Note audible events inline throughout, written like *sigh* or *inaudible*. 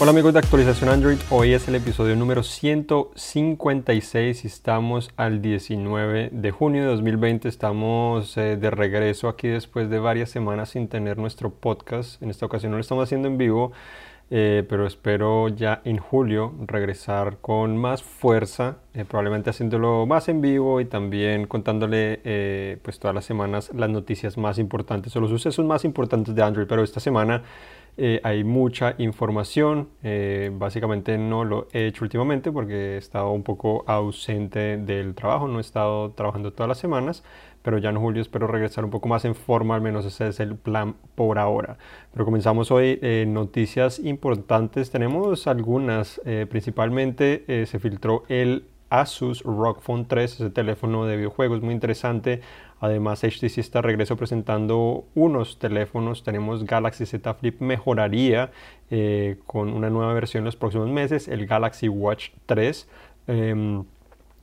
Hola amigos de actualización Android, hoy es el episodio número 156 y estamos al 19 de junio de 2020, estamos eh, de regreso aquí después de varias semanas sin tener nuestro podcast, en esta ocasión no lo estamos haciendo en vivo, eh, pero espero ya en julio regresar con más fuerza, eh, probablemente haciéndolo más en vivo y también contándole pues todas las semanas las noticias más importantes o los sucesos más importantes de Android, pero esta semana eh, hay mucha información, eh, básicamente no lo he hecho últimamente porque he estado un poco ausente del trabajo, no he estado trabajando todas las semanas, pero ya en julio espero regresar un poco más en forma, al menos ese es el plan por ahora. Pero comenzamos hoy, eh, noticias importantes, tenemos algunas, principalmente se filtró el Asus ROG Phone 3, ese teléfono de videojuegos muy interesante. Además, HTC está regreso presentando unos teléfonos. Tenemos Galaxy Z Flip mejoraría eh, con una nueva versión en los próximos meses. El Galaxy Watch 3 em,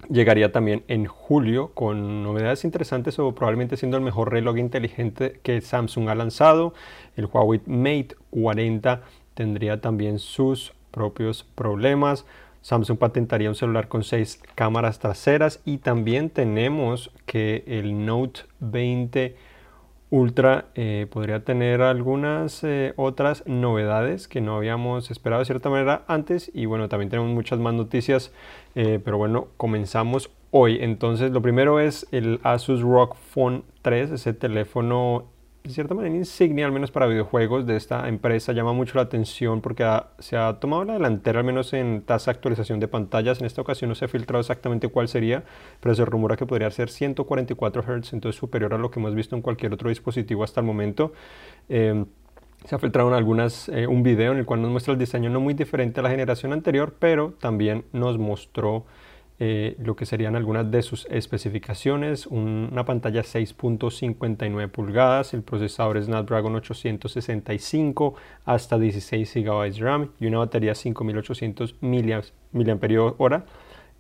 llegaría también en julio con novedades interesantes o probablemente siendo el mejor reloj inteligente que Samsung ha lanzado. El Huawei Mate 40 tendría también sus propios problemas. Samsung patentaría un celular con seis cámaras traseras y también tenemos que el Note 20 Ultra eh, podría tener algunas eh, otras novedades que no habíamos esperado de cierta manera antes y bueno también tenemos muchas más noticias eh, pero bueno comenzamos hoy. Entonces lo primero es el Asus ROG Phone 3 ese teléfono de cierta manera insignia, al menos para videojuegos de esta empresa, llama mucho la atención porque se ha tomado la delantera, al menos en tasa de actualización de pantallas. En esta ocasión no se ha filtrado exactamente cuál sería, pero se rumora que podría ser 144 Hz, entonces superior a lo que hemos visto en cualquier otro dispositivo hasta el momento. Em, se ha filtrado algunas, eh, un video en el cual nos muestra el diseño no muy diferente a la generación anterior, pero también nos mostró eh, lo que serían algunas de sus especificaciones, una pantalla 6.59 pulgadas, el procesador Snapdragon 865 hasta 16 GB RAM y una batería 5800 mAh.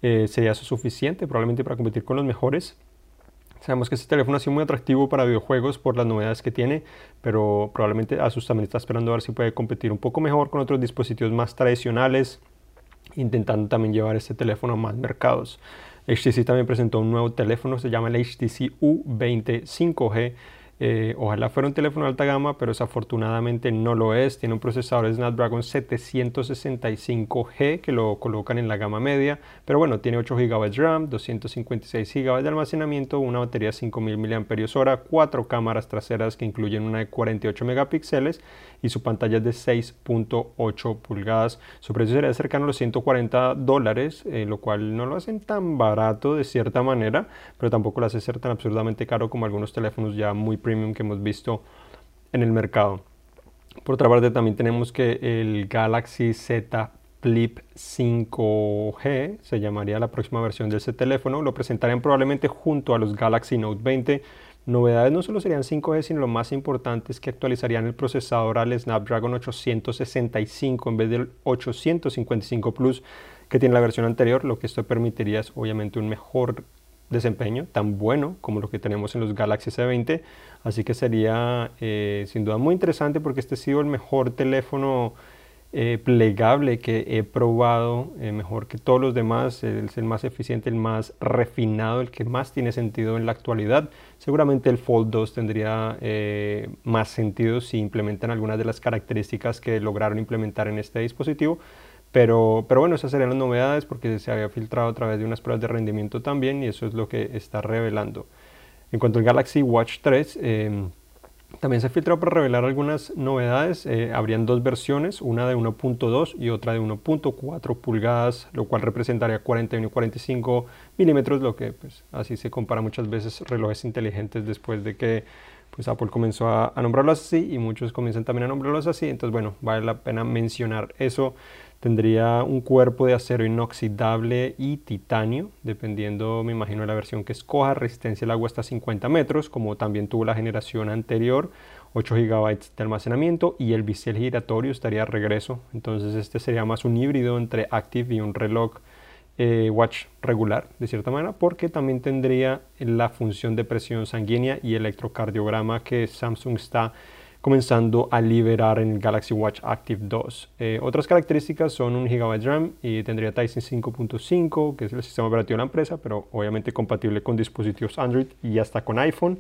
Eh, sería eso suficiente probablemente para competir con los mejores. Sabemos que este teléfono ha sido muy atractivo para videojuegos por las novedades que tiene, pero probablemente Asus también está esperando a ver si puede competir un poco mejor con otros dispositivos más tradicionales intentando también llevar este teléfono a más mercados. HTC también presentó un nuevo teléfono, se llama el HTC U20 5G eh, ojalá fuera un teléfono de alta gama, pero desafortunadamente no lo es. Tiene un procesador Snapdragon 765G que lo colocan en la gama media, pero bueno, tiene 8 GB de RAM, 256 GB de almacenamiento, una batería de 5000 mAh, cuatro cámaras traseras que incluyen una de 48 megapíxeles y su pantalla es de 6.8 pulgadas. Su precio sería cercano a los 140 dólares, eh, lo cual no lo hacen tan barato de cierta manera, pero tampoco lo hace ser tan absurdamente caro como algunos teléfonos ya muy premium que hemos visto en el mercado. Por otra parte también tenemos que el Galaxy Z Flip 5G se llamaría la próxima versión de ese teléfono. Lo presentarían probablemente junto a los Galaxy Note 20. Novedades no solo serían 5G, sino lo más importante es que actualizarían el procesador al Snapdragon 865 en vez del 855 Plus que tiene la versión anterior. Lo que esto permitiría es obviamente un mejor desempeño tan bueno como lo que tenemos en los Galaxy S20 así que sería eh, sin duda muy interesante porque este ha sido el mejor teléfono eh, plegable que he probado eh, mejor que todos los demás. Es el más eficiente el más refinado el que más tiene sentido en la actualidad. Seguramente el Fold 2 tendría más sentido si implementan algunas de las características que lograron implementar en este dispositivo pero, pero bueno, esas serían las novedades porque se había filtrado a través de unas pruebas de rendimiento también y eso es lo que está revelando. En cuanto al Galaxy Watch 3, em, también se filtró para revelar algunas novedades. Eh, habrían dos versiones, una de 1.2 y otra de 1.4 pulgadas, lo cual representaría 41 y 45 milímetros, lo que pues, así se compara muchas veces relojes inteligentes después de que pues Apple comenzó a, a nombrarlos así y muchos comienzan también a nombrarlos así. Entonces, bueno, vale la pena mencionar eso. Tendría un cuerpo de acero inoxidable y titanio, dependiendo, me imagino, de la versión que escoja. Resistencia al agua hasta 50 metros, como también tuvo la generación anterior. 8 GB de almacenamiento y el bisel giratorio estaría a regreso. Entonces este sería más un híbrido entre Active y un reloj eh, watch regular, de cierta manera, porque también tendría la función de presión sanguínea y electrocardiograma que Samsung está comenzando a liberar en el Galaxy Watch Active 2. Eh, otras características son un GB RAM y tendría Tyson 5.5, que es el sistema operativo de la empresa, pero obviamente compatible con dispositivos Android y hasta con iPhone.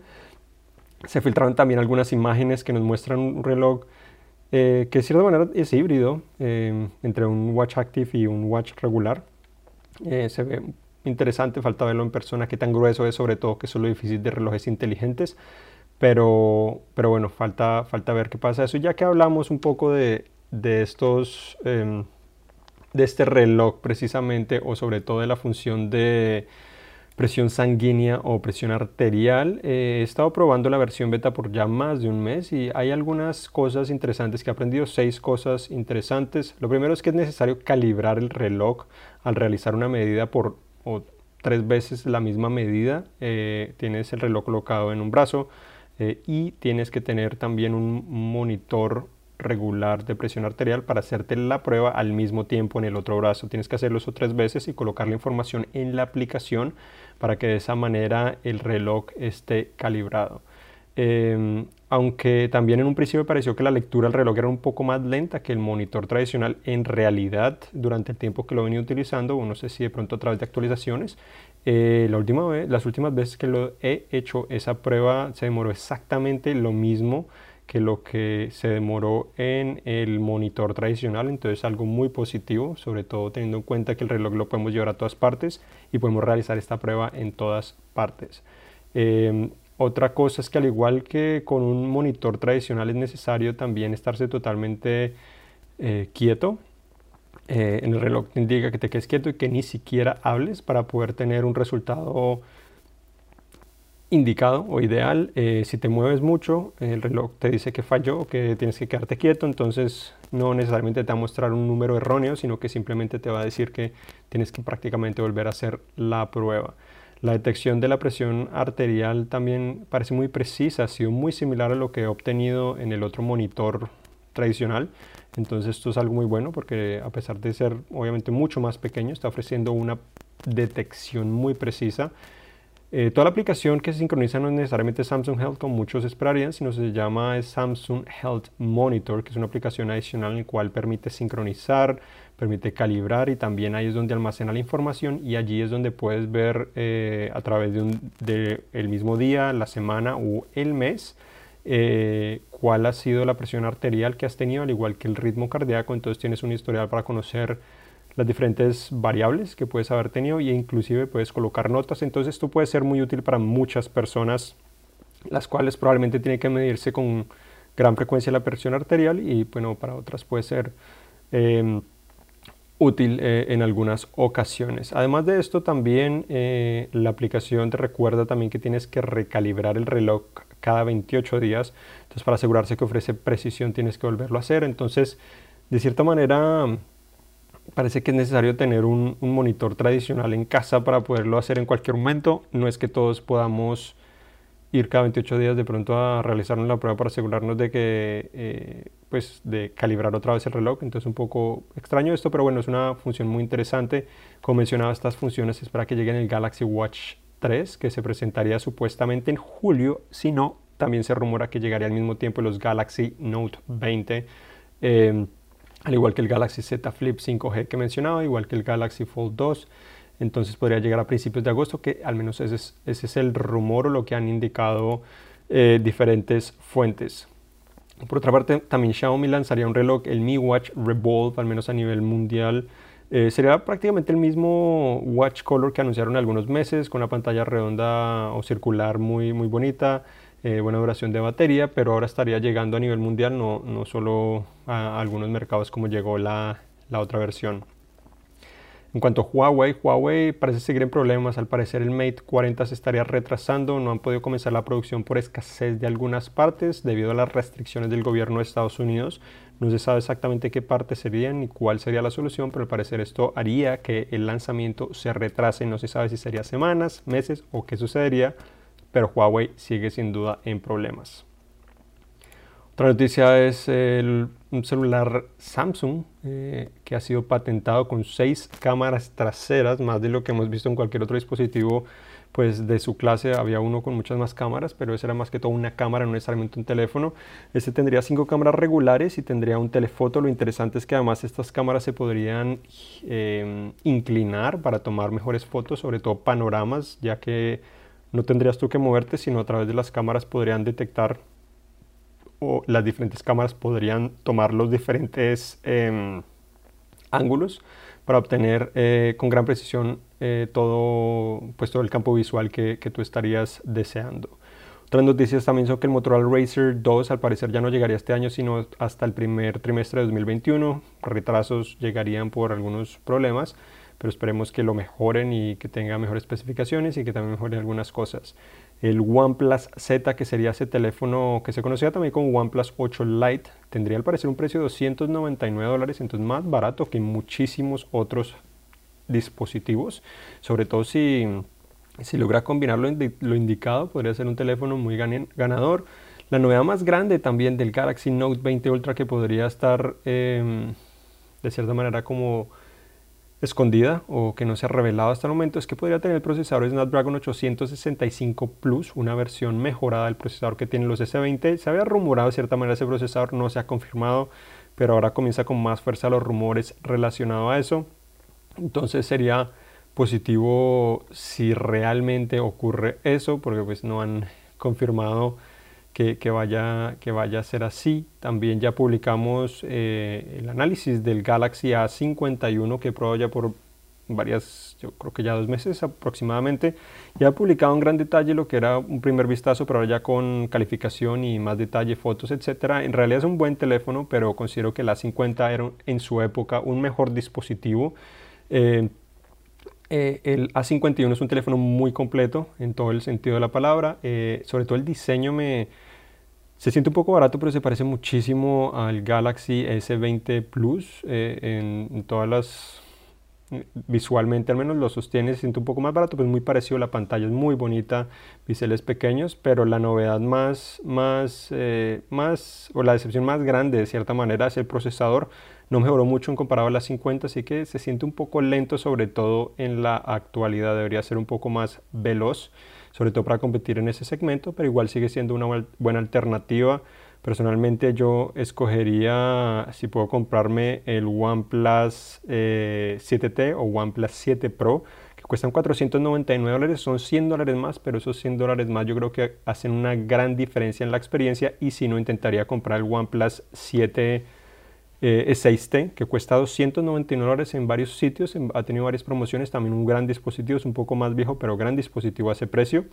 Se filtraron también algunas imágenes que nos muestran un reloj eh, que de cierta manera es híbrido eh, entre un Watch Active y un Watch regular. se ve interesante, falta verlo en persona, qué tan grueso es, sobre todo que es lo difícil de relojes inteligentes. Pero, pero bueno, falta, falta ver qué pasa eso. Ya que hablamos un poco de, de estos, em, de este reloj precisamente, o sobre todo de la función de presión sanguínea o presión arterial, eh, he estado probando la versión beta por ya más de un mes y hay algunas cosas interesantes que he aprendido, seis cosas interesantes. Lo primero es que es necesario calibrar el reloj al realizar una medida por tres veces la misma medida. Eh, tienes el reloj colocado en un brazo eh, y tienes que tener también un monitor regular de presión arterial para hacerte la prueba al mismo tiempo en el otro brazo. Tienes que hacerlo eso tres veces y colocar la información en la aplicación para que de esa manera el reloj esté calibrado. Em, aunque también en un principio pareció que la lectura del reloj era un poco más lenta que el monitor tradicional, en realidad durante el tiempo que lo venía utilizando, o no sé si de pronto a través de actualizaciones, eh, la última vez, las últimas veces que lo he hecho esa prueba se demoró exactamente lo mismo que lo que se demoró en el monitor tradicional, entonces algo muy positivo, sobre todo teniendo en cuenta que el reloj lo podemos llevar a todas partes y podemos realizar esta prueba en todas partes. Em, otra cosa es que al igual que con un monitor tradicional es necesario también estarse totalmente eh, quieto. Eh, en el reloj te indica que te quedes quieto y que ni siquiera hables para poder tener un resultado indicado o ideal. Eh, si te mueves mucho, el reloj te dice que falló, que tienes que quedarte quieto, entonces no necesariamente te va a mostrar un número erróneo, sino que simplemente te va a decir que tienes que prácticamente volver a hacer la prueba. La detección de la presión arterial también parece muy precisa, ha sido muy similar a lo que he obtenido en el otro monitor tradicional. Entonces esto es algo muy bueno porque a pesar de ser obviamente mucho más pequeño, está ofreciendo una detección muy precisa eh, toda la aplicación que se sincroniza no es necesariamente Samsung Health como muchos esperarían, sino se llama Samsung Health Monitor, que es una aplicación adicional en la cual permite sincronizar, permite calibrar y también ahí es donde almacena la información y allí es donde puedes ver eh, a través de, un, el mismo día, la semana o el mes eh, cuál ha sido la presión arterial que has tenido, al igual que el ritmo cardíaco. Entonces tienes un historial para conocer las diferentes variables que puedes haber tenido e inclusive puedes colocar notas. Entonces esto puede ser muy útil para muchas personas, las cuales probablemente tienen que medirse con gran frecuencia la presión arterial y bueno, para otras puede ser em, útil eh, en algunas ocasiones. Además de esto también eh, la aplicación te recuerda también que tienes que recalibrar el reloj cada 28 días. Entonces para asegurarse que ofrece precisión tienes que volverlo a hacer. Entonces de cierta manera parece que es necesario tener un, monitor tradicional en casa para poderlo hacer en cualquier momento. No es que todos podamos ir cada 28 días de pronto a realizar una prueba para asegurarnos de que, eh, pues, de calibrar otra vez el reloj. Entonces, un poco extraño esto, pero bueno, es una función muy interesante. Como mencionaba, estas funciones es para que lleguen el Galaxy Watch 3, que se presentaría supuestamente en julio. Si no, también se rumora que llegaría al mismo tiempo los Galaxy Note 20 al igual que el Galaxy Z Flip 5G que mencionaba, igual que el Galaxy Fold 2. Entonces podría llegar a principios de agosto, que al menos ese es, el rumor o lo que han indicado eh, diferentes fuentes. Por otra parte, también Xiaomi lanzaría un reloj, el Mi Watch Revolve, al menos a nivel mundial. Eh, sería prácticamente el mismo Watch Color que anunciaron algunos meses, con una pantalla redonda o circular muy, muy bonita. Eh, buena duración de batería, pero ahora estaría llegando a nivel mundial, no, no solo a algunos mercados como llegó la, la otra versión. En cuanto a Huawei, Huawei parece seguir en problemas. Al parecer el Mate 40 se estaría retrasando. No han podido comenzar la producción por escasez de algunas partes debido a las restricciones del gobierno de Estados Unidos. No se sabe exactamente qué partes serían ni cuál sería la solución, pero al parecer esto haría que el lanzamiento se retrase. No se sabe si sería semanas, meses o qué sucedería pero Huawei sigue sin duda en problemas. Otra noticia es el, un celular Samsung eh, que ha sido patentado con seis cámaras traseras, más de lo que hemos visto en cualquier otro dispositivo pues de su clase había uno con muchas más cámaras, pero ese era más que todo una cámara, no necesariamente un teléfono. Este tendría cinco cámaras regulares y tendría un telefoto. Lo interesante es que además estas cámaras se podrían em, inclinar para tomar mejores fotos, sobre todo panoramas, ya que no tendrías tú que moverte, sino a través de las cámaras podrían detectar o las diferentes cámaras podrían tomar los diferentes em, ángulos para obtener eh, con gran precisión eh, todo, pues, todo el campo visual que, que, tú estarías deseando. Otras noticias también son que el Motorola Racer 2 al parecer ya no llegaría este año sino hasta el primer trimestre de 2021. Retrasos llegarían por algunos problemas, pero esperemos que lo mejoren y que tenga mejores especificaciones y que también mejoren algunas cosas el OnePlus Z, que sería ese teléfono que se conocía también como OnePlus 8 Lite, tendría al parecer un precio de 299 dólares, entonces más barato que muchísimos otros dispositivos, sobre todo si, si logra combinar lo, lo indicado, podría ser un teléfono muy ganador. La novedad más grande también del Galaxy Note 20 Ultra que podría estar em, de cierta manera como escondida o que no se ha revelado hasta el momento es que podría tener el procesador Snapdragon 865 Plus, una versión mejorada del procesador que tienen los S20. Se había rumorado de cierta manera ese procesador, no se ha confirmado, pero ahora comienza con más fuerza los rumores relacionados a eso. Entonces sería positivo si realmente ocurre eso, porque pues no han *laughs* confirmado que, vaya, que vaya a ser así. También ya publicamos eh, el análisis del Galaxy A51 que he probado ya por varias, yo creo que ya dos meses aproximadamente. Ya he publicado en gran detalle lo que era un primer vistazo, pero ahora ya con calificación y más detalle, fotos, etcétera. En realidad es un buen teléfono, pero considero que el A50 era en su época un mejor dispositivo. Eh, eh, el A51 es un teléfono muy completo en todo el sentido de la palabra. sobre todo el diseño me, se siente un poco barato, pero se parece muchísimo al Galaxy S20 Plus eh, en, todas las... Visualmente al menos lo sostiene, se siente un poco más barato, pues muy parecido, la pantalla es muy bonita, biseles pequeños, pero la novedad más, más, eh, más, o la decepción más grande de cierta manera es el procesador. No mejoró mucho en comparado a la 50, así que se siente un poco lento, sobre todo en la actualidad, debería ser un poco más veloz sobre todo para competir en ese segmento, pero igual sigue siendo una buena alternativa. Personalmente yo escogería, si puedo comprarme el OnePlus 7T eh, o OnePlus 7 Pro, que cuestan 499 dólares, son 100 dólares más, pero esos 100 dólares más yo creo que hacen una gran diferencia en la experiencia y si no intentaría comprar el OnePlus 7 eh, 6T, que cuesta 299 dólares en varios sitios, ha tenido varias promociones, también un gran dispositivo, es un poco más viejo, pero gran dispositivo a ese precio.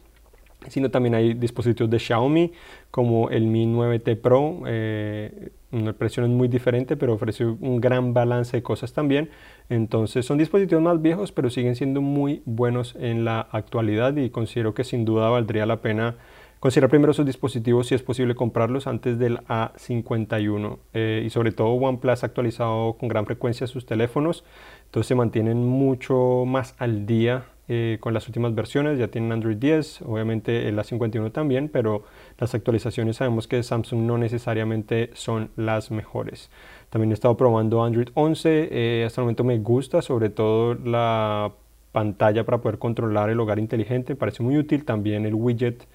Sino también hay dispositivos de Xiaomi como el Mi 9T Pro, eh, el precio es muy diferente, pero ofrece un gran balance de cosas también. Entonces son dispositivos más viejos, pero siguen siendo muy buenos en la actualidad y considero que sin duda valdría la pena Considera primero sus dispositivos si es posible comprarlos antes del A51 eh, y sobre todo OnePlus ha actualizado con gran frecuencia sus teléfonos, entonces se mantienen mucho más al día eh, con las últimas versiones, ya tienen Android 10, obviamente el A51 también, pero las actualizaciones sabemos que Samsung no necesariamente son las mejores. También he estado probando Android 11, eh, hasta el momento me gusta, sobre todo la pantalla para poder controlar el hogar inteligente, parece muy útil, también el widget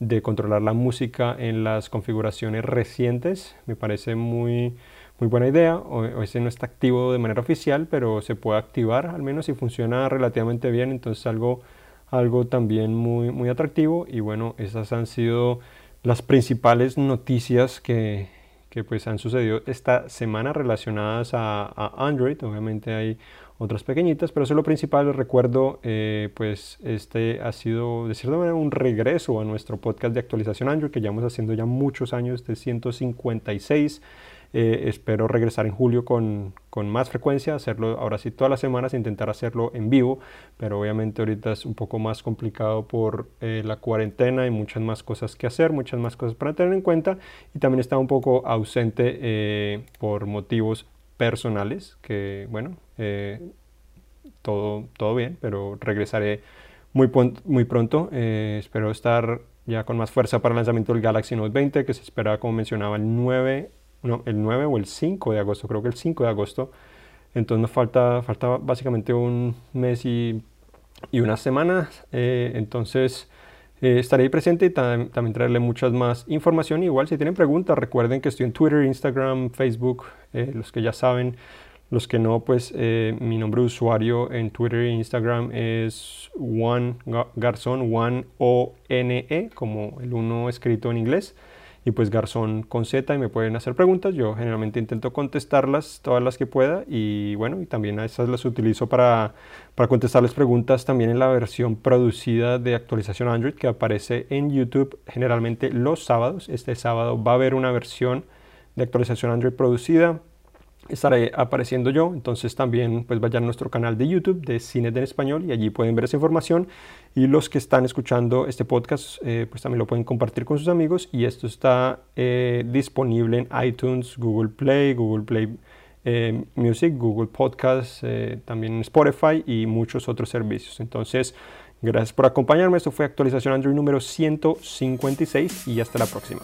de controlar la música en las configuraciones recientes. Me parece muy, muy buena idea. O, ese no está activo de manera oficial, pero se puede activar al menos y funciona relativamente bien. Entonces algo, algo también muy, muy atractivo. Y bueno, esas han sido las principales noticias que, que pues han sucedido esta semana relacionadas a, a Android. Obviamente hay otras pequeñitas, pero eso es lo principal. Recuerdo, eh, pues este ha sido de cierta manera un regreso a nuestro podcast de actualización Android que llevamos haciendo ya muchos años, de 156. Eh, espero regresar en julio con, con, más frecuencia, hacerlo ahora sí todas las semanas, intentar hacerlo en vivo, pero obviamente ahorita es un poco más complicado por eh, la cuarentena y muchas más cosas que hacer, muchas más cosas para tener en cuenta y también está un poco ausente por motivos personales, que bueno, eh, todo, todo bien, pero regresaré muy, muy pronto. Eh, espero estar ya con más fuerza para el lanzamiento del Galaxy Note 20 que se espera como mencionaba el 9, no, el 9 o el 5 de agosto, creo que el 5 de agosto. Entonces nos falta, falta básicamente un mes y, y unas semanas. Eh, entonces eh, estaré ahí presente y también traerle muchas más información. Igual si tienen preguntas, recuerden que estoy en Twitter, Instagram, Facebook, eh, los que ya saben. Los que no, pues mi nombre de usuario en Twitter e Instagram es Juan Garzón, Juan O-N-E, como el uno escrito en inglés y pues Garzón con Z y me pueden hacer preguntas. Yo generalmente intento contestarlas todas las que pueda y bueno, y también a esas las utilizo para, para contestarles preguntas también en la versión producida de actualización Android que aparece en YouTube generalmente los sábados. Este sábado va a haber una versión de actualización Android producida estaré apareciendo yo. Entonces también pues vayan a nuestro canal de YouTube de Cine en Español y allí pueden ver esa información. Y los que están escuchando este podcast eh, pues también lo pueden compartir con sus amigos y esto está eh, disponible en iTunes, Google Play, Google Play eh, Music, Google Podcast, también en Spotify y muchos otros servicios. Entonces, gracias por acompañarme. Esto fue actualización Android número 156 y hasta la próxima.